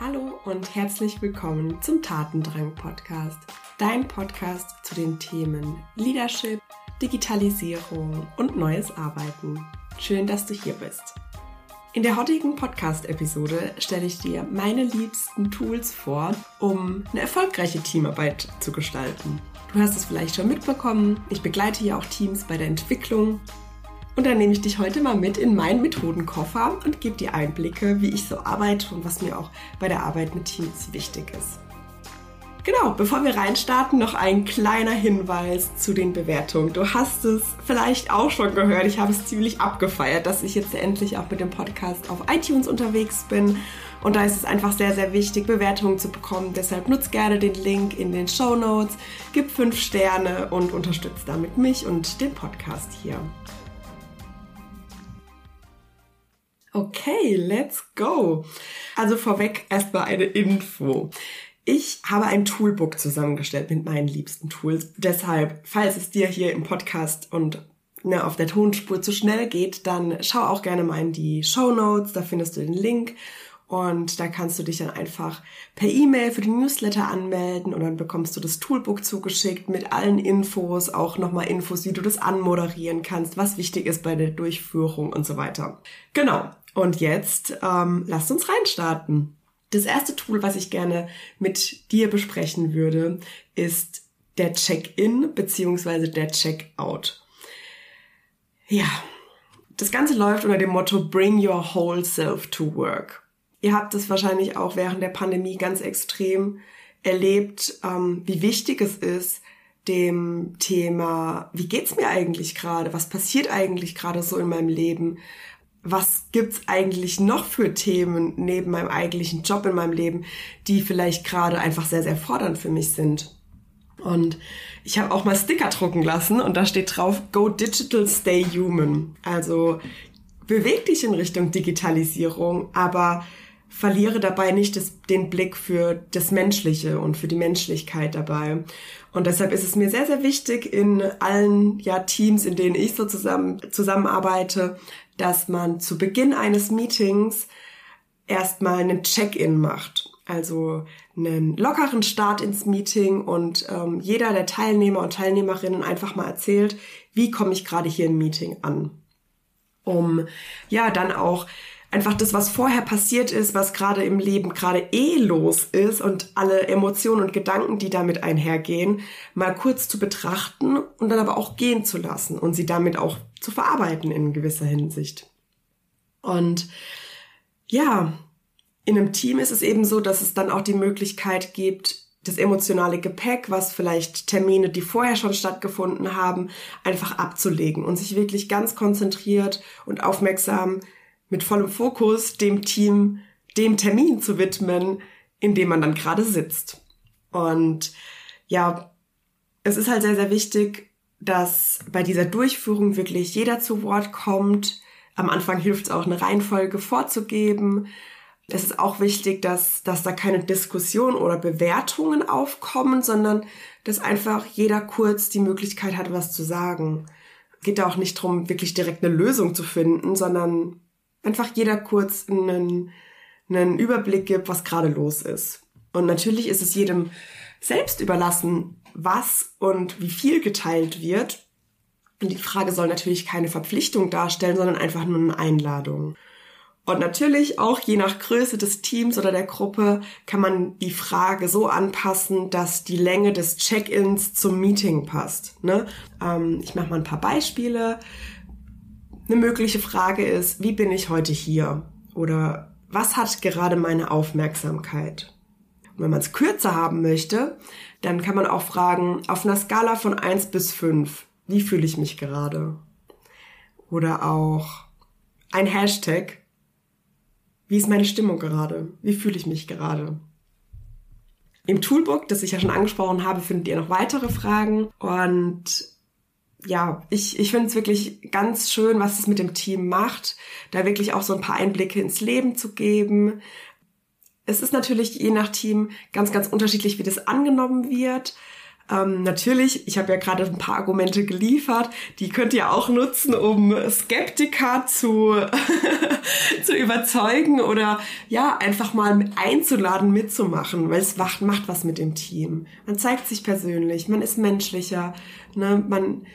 Hallo und herzlich willkommen zum Tatendrang Podcast, dein Podcast zu den Themen Leadership, Digitalisierung und neues Arbeiten. Schön, dass du hier bist. In der heutigen Podcast-Episode stelle ich dir meine liebsten Tools vor, um eine erfolgreiche Teamarbeit zu gestalten. Du hast es vielleicht schon mitbekommen, ich begleite ja auch Teams bei der Entwicklung und dann nehme ich dich heute mal mit in meinen Methodenkoffer und gebe dir Einblicke, wie ich so arbeite und was mir auch bei der Arbeit mit Teams wichtig ist. Genau, bevor wir reinstarten, noch ein kleiner Hinweis zu den Bewertungen. Du hast es vielleicht auch schon gehört. Ich habe es ziemlich abgefeiert, dass ich jetzt endlich auch mit dem Podcast auf iTunes unterwegs bin. Und da ist es einfach sehr, sehr wichtig, Bewertungen zu bekommen. Deshalb nutzt gerne den Link in den Show Notes, gib fünf Sterne und unterstützt damit mich und den Podcast hier. Okay, let's go. Also vorweg erstmal eine Info. Ich habe ein Toolbook zusammengestellt mit meinen liebsten Tools. Deshalb, falls es dir hier im Podcast und ne, auf der Tonspur zu schnell geht, dann schau auch gerne mal in die Show Notes. Da findest du den Link. Und da kannst du dich dann einfach per E-Mail für den Newsletter anmelden und dann bekommst du das Toolbook zugeschickt mit allen Infos, auch nochmal Infos, wie du das anmoderieren kannst, was wichtig ist bei der Durchführung und so weiter. Genau. Und jetzt ähm, lasst uns reinstarten. Das erste Tool, was ich gerne mit dir besprechen würde, ist der Check-in beziehungsweise der Check-out. Ja, das Ganze läuft unter dem Motto Bring Your Whole Self to Work. Ihr habt es wahrscheinlich auch während der Pandemie ganz extrem erlebt, ähm, wie wichtig es ist, dem Thema, wie geht's mir eigentlich gerade? Was passiert eigentlich gerade so in meinem Leben? Was gibt's eigentlich noch für Themen neben meinem eigentlichen Job in meinem Leben, die vielleicht gerade einfach sehr, sehr fordernd für mich sind. Und ich habe auch mal Sticker drucken lassen und da steht drauf, Go Digital, Stay Human. Also beweg dich in Richtung Digitalisierung, aber verliere dabei nicht das, den Blick für das Menschliche und für die Menschlichkeit dabei. Und deshalb ist es mir sehr, sehr wichtig in allen ja, Teams, in denen ich so zusammen, zusammenarbeite, dass man zu Beginn eines Meetings erstmal einen Check-in macht. Also einen lockeren Start ins Meeting und ähm, jeder der Teilnehmer und Teilnehmerinnen einfach mal erzählt, wie komme ich gerade hier im Meeting an. Um ja dann auch einfach das, was vorher passiert ist, was gerade im Leben gerade eh los ist und alle Emotionen und Gedanken, die damit einhergehen, mal kurz zu betrachten und dann aber auch gehen zu lassen und sie damit auch zu verarbeiten in gewisser Hinsicht. Und ja, in einem Team ist es eben so, dass es dann auch die Möglichkeit gibt, das emotionale Gepäck, was vielleicht Termine, die vorher schon stattgefunden haben, einfach abzulegen und sich wirklich ganz konzentriert und aufmerksam mit vollem Fokus dem Team dem Termin zu widmen, in dem man dann gerade sitzt. Und ja, es ist halt sehr, sehr wichtig, dass bei dieser Durchführung wirklich jeder zu Wort kommt. Am Anfang hilft es auch, eine Reihenfolge vorzugeben. Es ist auch wichtig, dass, dass da keine Diskussion oder Bewertungen aufkommen, sondern dass einfach jeder kurz die Möglichkeit hat, was zu sagen. Es geht da auch nicht darum, wirklich direkt eine Lösung zu finden, sondern einfach jeder kurz einen, einen Überblick gibt, was gerade los ist. Und natürlich ist es jedem selbst überlassen, was und wie viel geteilt wird. Und die Frage soll natürlich keine Verpflichtung darstellen, sondern einfach nur eine Einladung. Und natürlich auch je nach Größe des Teams oder der Gruppe kann man die Frage so anpassen, dass die Länge des Check-ins zum Meeting passt. Ne? Ähm, ich mache mal ein paar Beispiele. Eine mögliche Frage ist, wie bin ich heute hier? Oder was hat gerade meine Aufmerksamkeit? Und wenn man es kürzer haben möchte, dann kann man auch fragen, auf einer Skala von eins bis fünf, wie fühle ich mich gerade? Oder auch ein Hashtag, wie ist meine Stimmung gerade? Wie fühle ich mich gerade? Im Toolbook, das ich ja schon angesprochen habe, findet ihr noch weitere Fragen und ja, ich, ich finde es wirklich ganz schön, was es mit dem Team macht, da wirklich auch so ein paar Einblicke ins Leben zu geben. Es ist natürlich je nach Team ganz, ganz unterschiedlich, wie das angenommen wird. Ähm, natürlich, ich habe ja gerade ein paar Argumente geliefert, die könnt ihr auch nutzen, um Skeptiker zu, zu überzeugen oder ja, einfach mal einzuladen, mitzumachen, weil es macht, macht was mit dem Team. Man zeigt sich persönlich, man ist menschlicher, ne? man,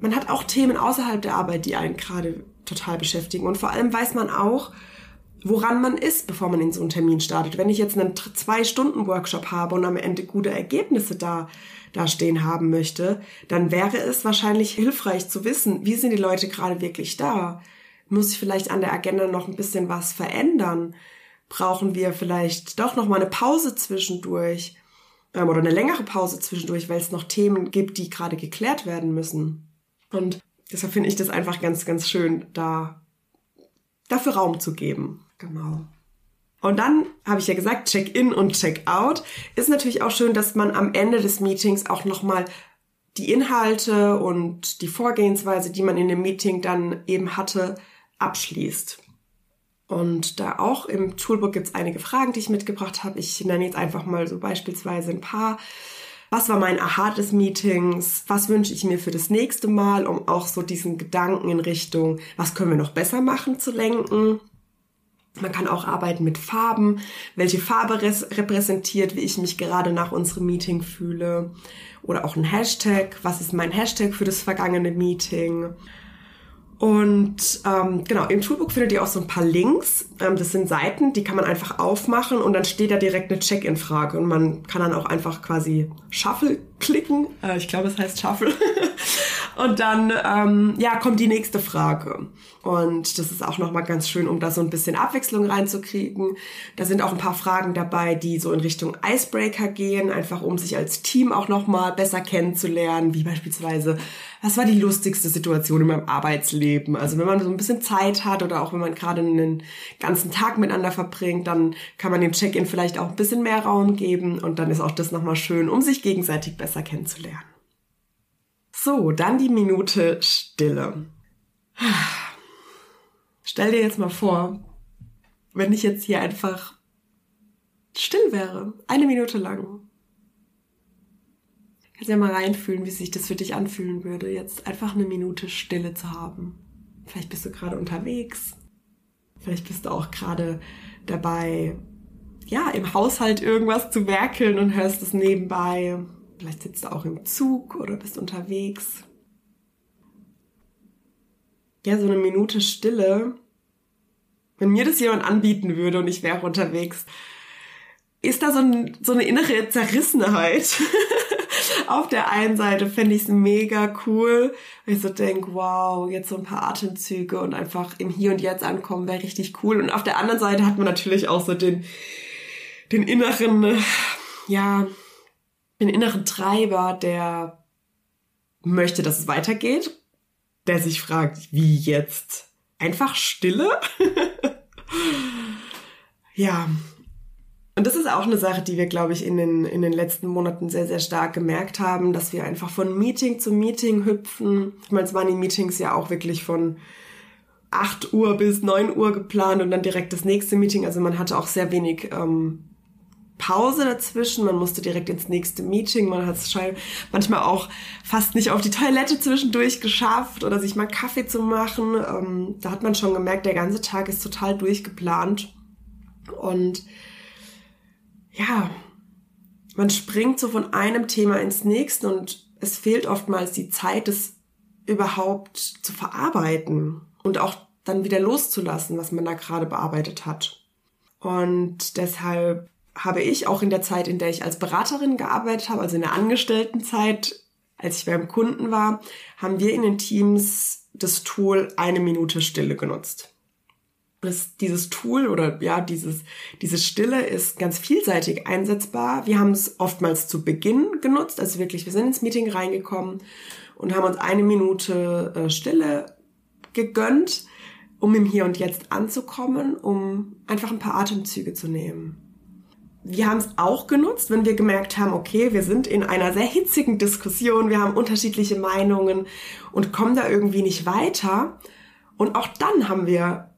man hat auch Themen außerhalb der Arbeit, die einen gerade total beschäftigen. Und vor allem weiß man auch, woran man ist, bevor man in so einen Termin startet. Wenn ich jetzt einen Zwei-Stunden-Workshop habe und am Ende gute Ergebnisse da, da stehen haben möchte, dann wäre es wahrscheinlich hilfreich zu wissen, wie sind die Leute gerade wirklich da? Muss ich vielleicht an der Agenda noch ein bisschen was verändern? Brauchen wir vielleicht doch noch mal eine Pause zwischendurch? Ähm, oder eine längere Pause zwischendurch, weil es noch Themen gibt, die gerade geklärt werden müssen. Und deshalb finde ich das einfach ganz, ganz schön, da dafür Raum zu geben. Genau. Und dann habe ich ja gesagt, Check-in und Check-out ist natürlich auch schön, dass man am Ende des Meetings auch nochmal die Inhalte und die Vorgehensweise, die man in dem Meeting dann eben hatte, abschließt. Und da auch im Toolbook gibt es einige Fragen, die ich mitgebracht habe. Ich nenne jetzt einfach mal so beispielsweise ein paar. Was war mein Aha des Meetings? Was wünsche ich mir für das nächste Mal, um auch so diesen Gedanken in Richtung, was können wir noch besser machen, zu lenken? Man kann auch arbeiten mit Farben, welche Farbe repräsentiert, wie ich mich gerade nach unserem Meeting fühle. Oder auch ein Hashtag, was ist mein Hashtag für das vergangene Meeting. Und ähm, genau, im Toolbook findet ihr auch so ein paar Links. Ähm, das sind Seiten, die kann man einfach aufmachen und dann steht da direkt eine Check-in-Frage. Und man kann dann auch einfach quasi Shuffle klicken. Äh, ich glaube, es heißt Shuffle. Und dann, ähm, ja, kommt die nächste Frage. Und das ist auch nochmal ganz schön, um da so ein bisschen Abwechslung reinzukriegen. Da sind auch ein paar Fragen dabei, die so in Richtung Icebreaker gehen, einfach um sich als Team auch nochmal besser kennenzulernen, wie beispielsweise, was war die lustigste Situation in meinem Arbeitsleben? Also wenn man so ein bisschen Zeit hat oder auch wenn man gerade einen ganzen Tag miteinander verbringt, dann kann man dem Check-in vielleicht auch ein bisschen mehr Raum geben und dann ist auch das nochmal schön, um sich gegenseitig besser kennenzulernen. So, dann die Minute Stille. Stell dir jetzt mal vor, wenn ich jetzt hier einfach still wäre, eine Minute lang. Kannst ja mal reinfühlen, wie sich das für dich anfühlen würde, jetzt einfach eine Minute Stille zu haben. Vielleicht bist du gerade unterwegs. Vielleicht bist du auch gerade dabei, ja, im Haushalt irgendwas zu werkeln und hörst es nebenbei. Vielleicht sitzt du auch im Zug oder bist unterwegs. Ja, so eine Minute Stille. Wenn mir das jemand anbieten würde und ich wäre unterwegs, ist da so, ein, so eine innere Zerrissenheit. Auf der einen Seite fände ich es mega cool, weil ich so denke, wow, jetzt so ein paar Atemzüge und einfach im Hier und Jetzt ankommen wäre richtig cool. Und auf der anderen Seite hat man natürlich auch so den, den inneren, ja, den inneren Treiber, der möchte, dass es weitergeht, der sich fragt, wie jetzt? Einfach Stille? ja. Und das ist auch eine Sache, die wir, glaube ich, in den, in den letzten Monaten sehr, sehr stark gemerkt haben, dass wir einfach von Meeting zu Meeting hüpfen. Ich meine, es waren die Meetings ja auch wirklich von 8 Uhr bis 9 Uhr geplant und dann direkt das nächste Meeting. Also man hatte auch sehr wenig ähm, Pause dazwischen, man musste direkt ins nächste Meeting, man hat es manchmal auch fast nicht auf die Toilette zwischendurch geschafft oder sich mal Kaffee zu machen. Ähm, da hat man schon gemerkt, der ganze Tag ist total durchgeplant. Und ja, man springt so von einem Thema ins nächste und es fehlt oftmals die Zeit, das überhaupt zu verarbeiten und auch dann wieder loszulassen, was man da gerade bearbeitet hat. Und deshalb habe ich auch in der Zeit, in der ich als Beraterin gearbeitet habe, also in der Angestelltenzeit, als ich beim Kunden war, haben wir in den Teams das Tool eine Minute Stille genutzt. Das, dieses Tool oder ja, dieses, diese Stille ist ganz vielseitig einsetzbar. Wir haben es oftmals zu Beginn genutzt, also wirklich, wir sind ins Meeting reingekommen und haben uns eine Minute äh, Stille gegönnt, um im Hier und Jetzt anzukommen, um einfach ein paar Atemzüge zu nehmen wir haben es auch genutzt, wenn wir gemerkt haben, okay, wir sind in einer sehr hitzigen Diskussion, wir haben unterschiedliche Meinungen und kommen da irgendwie nicht weiter. Und auch dann haben wir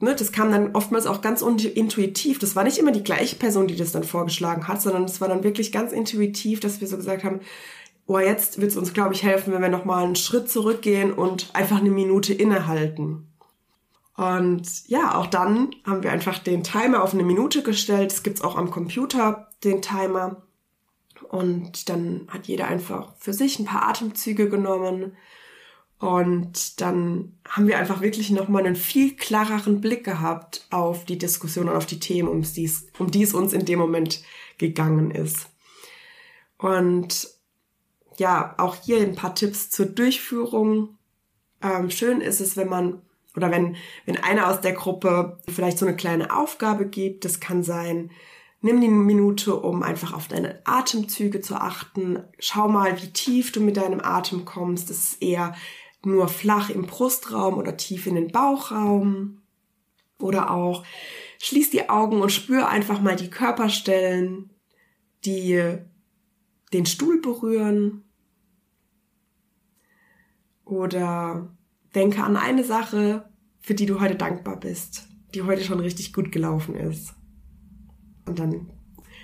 ne, das kam dann oftmals auch ganz intuitiv. Das war nicht immer die gleiche Person, die das dann vorgeschlagen hat, sondern es war dann wirklich ganz intuitiv, dass wir so gesagt haben, oh, jetzt wird es uns, glaube ich, helfen, wenn wir nochmal einen Schritt zurückgehen und einfach eine Minute innehalten. Und ja, auch dann haben wir einfach den Timer auf eine Minute gestellt. Es gibt's auch am Computer, den Timer. Und dann hat jeder einfach für sich ein paar Atemzüge genommen. Und dann haben wir einfach wirklich nochmal einen viel klareren Blick gehabt auf die Diskussion und auf die Themen, um die es, um die es uns in dem Moment gegangen ist. Und ja, auch hier ein paar Tipps zur Durchführung. Ähm, schön ist es, wenn man oder wenn, wenn einer aus der Gruppe vielleicht so eine kleine Aufgabe gibt. Das kann sein, nimm die Minute, um einfach auf deine Atemzüge zu achten. Schau mal, wie tief du mit deinem Atem kommst. Das ist eher nur flach im Brustraum oder tief in den Bauchraum. Oder auch schließ die Augen und spür einfach mal die Körperstellen, die den Stuhl berühren. Oder denke an eine Sache, für die du heute dankbar bist, die heute schon richtig gut gelaufen ist. Und dann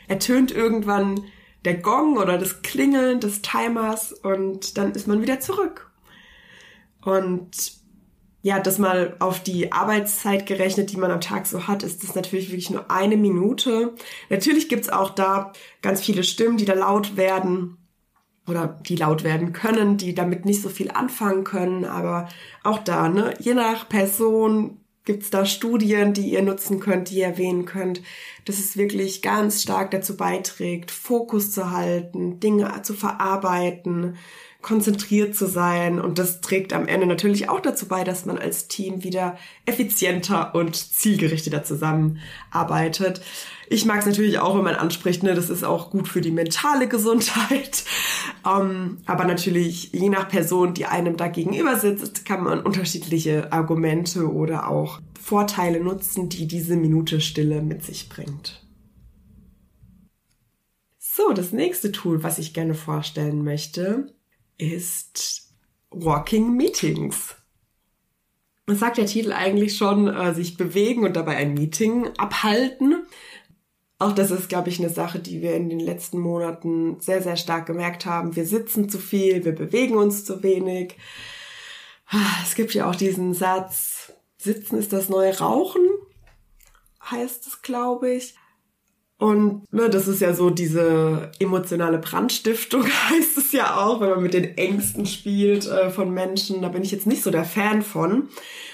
ertönt irgendwann der Gong oder das Klingeln des Timers und dann ist man wieder zurück. Und ja, das mal auf die Arbeitszeit gerechnet, die man am Tag so hat, ist das natürlich wirklich nur eine Minute. Natürlich gibt's auch da ganz viele Stimmen, die da laut werden oder die laut werden können, die damit nicht so viel anfangen können. Aber auch da, ne, je nach Person gibt's da Studien, die ihr nutzen könnt, die ihr erwähnen könnt, dass es wirklich ganz stark dazu beiträgt, Fokus zu halten, Dinge zu verarbeiten, konzentriert zu sein. Und das trägt am Ende natürlich auch dazu bei, dass man als Team wieder effizienter und zielgerichteter zusammenarbeitet. Ich mag es natürlich auch, wenn man anspricht, ne, das ist auch gut für die mentale Gesundheit. Um, ähm, aber natürlich, je nach Person, die einem da gegenüber sitzt, kann man unterschiedliche Argumente oder auch Vorteile nutzen, die diese Minute Stille mit sich bringt. So, das nächste Tool, was ich gerne vorstellen möchte, ist Walking Meetings. Das sagt der Titel eigentlich schon, äh, sich bewegen und dabei ein Meeting abhalten. Auch das ist, glaube ich, eine Sache, die wir in den letzten Monaten sehr, sehr stark gemerkt haben. Wir sitzen zu viel, wir bewegen uns zu wenig. Es gibt ja auch diesen Satz, Sitzen ist das neue Rauchen, heißt es, glaube ich. Und ne, das ist ja so diese emotionale Brandstiftung, heißt es ja auch, wenn man mit den Ängsten spielt äh, von Menschen. Da bin ich jetzt nicht so der Fan von.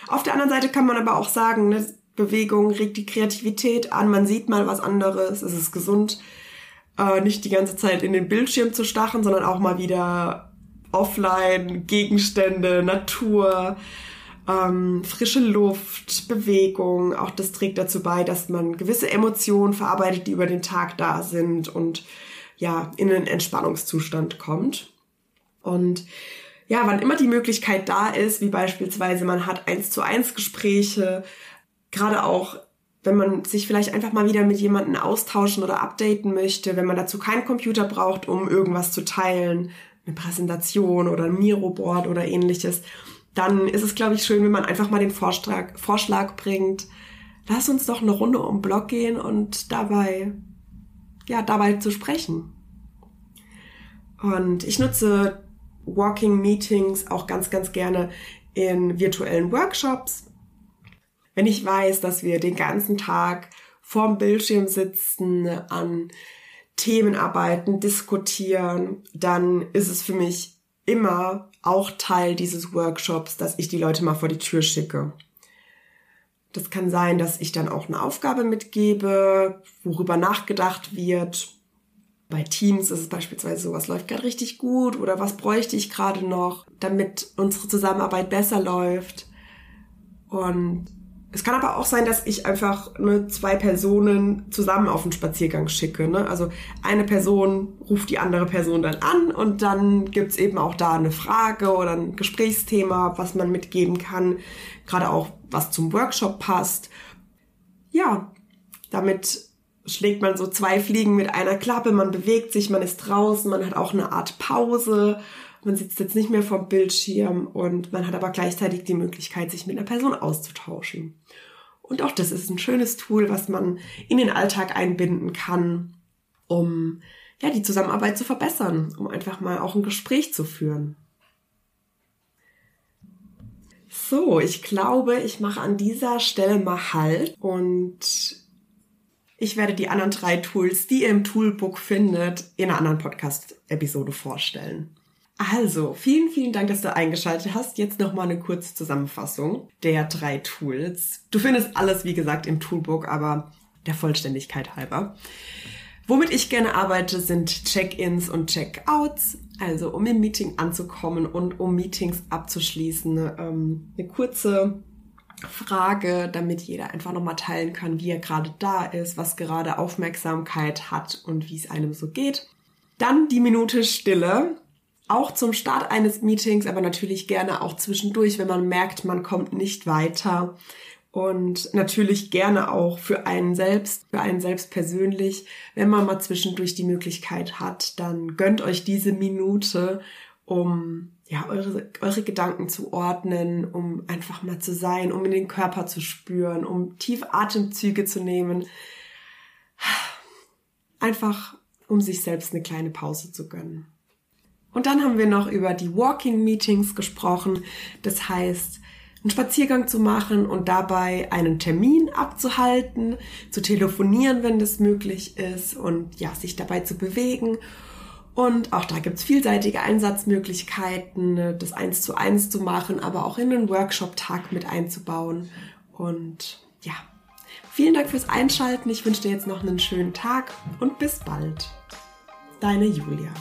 Auf der anderen Seite kann man aber auch sagen, ne, Bewegung regt die Kreativität an, man sieht mal was anderes, es ist gesund, äh, nicht die ganze Zeit in den Bildschirm zu stachen, sondern auch mal wieder offline, Gegenstände, Natur, ähm, frische Luft, Bewegung. Auch das trägt dazu bei, dass man gewisse Emotionen verarbeitet, die über den Tag da sind und ja, in einen Entspannungszustand kommt. Und ja, wann immer die Möglichkeit da ist, wie beispielsweise man hat eins zu eins Gespräche, gerade auch wenn man sich vielleicht einfach mal wieder mit jemandem austauschen oder updaten möchte, wenn man dazu keinen Computer braucht, um irgendwas zu teilen, eine Präsentation oder ein Miro-Board oder ähnliches, dann ist es, glaube ich, schön, wenn man einfach mal den Vorschlag, Vorschlag bringt, lass uns doch eine Runde um Block gehen und dabei, ja, dabei zu sprechen. Und ich nutze Walking Meetings auch ganz, ganz gerne in virtuellen Workshops wenn ich weiß, dass wir den ganzen Tag vorm Bildschirm sitzen, an Themen arbeiten, diskutieren, dann ist es für mich immer auch Teil dieses Workshops, dass ich die Leute mal vor die Tür schicke. Das kann sein, dass ich dann auch eine Aufgabe mitgebe, worüber nachgedacht wird. Bei Teams ist es beispielsweise so, was läuft gerade richtig gut oder was bräuchte ich gerade noch, damit unsere Zusammenarbeit besser läuft. Und es kann aber auch sein, dass ich einfach ne, zwei Personen zusammen auf einen Spaziergang schicke. Ne? Also eine Person ruft die andere Person dann an und dann gibt's eben auch da eine Frage oder ein Gesprächsthema, was man mitgeben kann. Gerade auch, was zum Workshop passt. Ja, damit schlägt man so zwei Fliegen mit einer Klappe. Man bewegt sich, man ist draußen, man hat auch eine Art Pause man sitzt jetzt nicht mehr vom Bildschirm und man hat aber gleichzeitig die Möglichkeit, sich mit einer Person auszutauschen. Und auch das ist ein schönes Tool, was man in den Alltag einbinden kann, um ja, die Zusammenarbeit zu verbessern, um einfach mal auch ein Gespräch zu führen. So, ich glaube, ich mache an dieser Stelle mal Halt und ich werde die anderen drei Tools, die ihr im Toolbook findet, in einer anderen Podcast-Episode vorstellen. Also, vielen, vielen Dank, dass du eingeschaltet hast. Jetzt nochmal eine kurze Zusammenfassung der drei Tools. Du findest alles, wie gesagt, im Toolbook, aber der Vollständigkeit halber. Womit ich gerne arbeite, sind Check-ins und Check-outs. Also um im Meeting anzukommen und um Meetings abzuschließen. Ähm, eine kurze Frage, damit jeder einfach nochmal teilen kann, wie er gerade da ist, was gerade Aufmerksamkeit hat und wie es einem so geht. Dann die Minute Stille. Auch zum Start eines Meetings, aber natürlich gerne auch zwischendurch, wenn man merkt, man kommt nicht weiter. Und natürlich gerne auch für einen selbst, für einen selbst persönlich. Wenn man mal zwischendurch die Möglichkeit hat, dann gönnt euch diese Minute, um ja, eure, eure Gedanken zu ordnen, um einfach mal zu sein, um in den Körper zu spüren, um tief Atemzüge zu nehmen. Einfach, um sich selbst eine kleine Pause zu gönnen. Und dann haben wir noch über die Walking Meetings gesprochen. Das heißt, einen Spaziergang zu machen und dabei einen Termin abzuhalten, zu telefonieren, wenn das möglich ist und ja, sich dabei zu bewegen. Und auch da gibt's vielseitige Einsatzmöglichkeiten, das eins zu eins zu machen, aber auch in den Workshop-Tag mit einzubauen. Und ja, vielen Dank fürs Einschalten. Ich wünsche dir jetzt noch einen schönen Tag und bis bald. Deine Julia.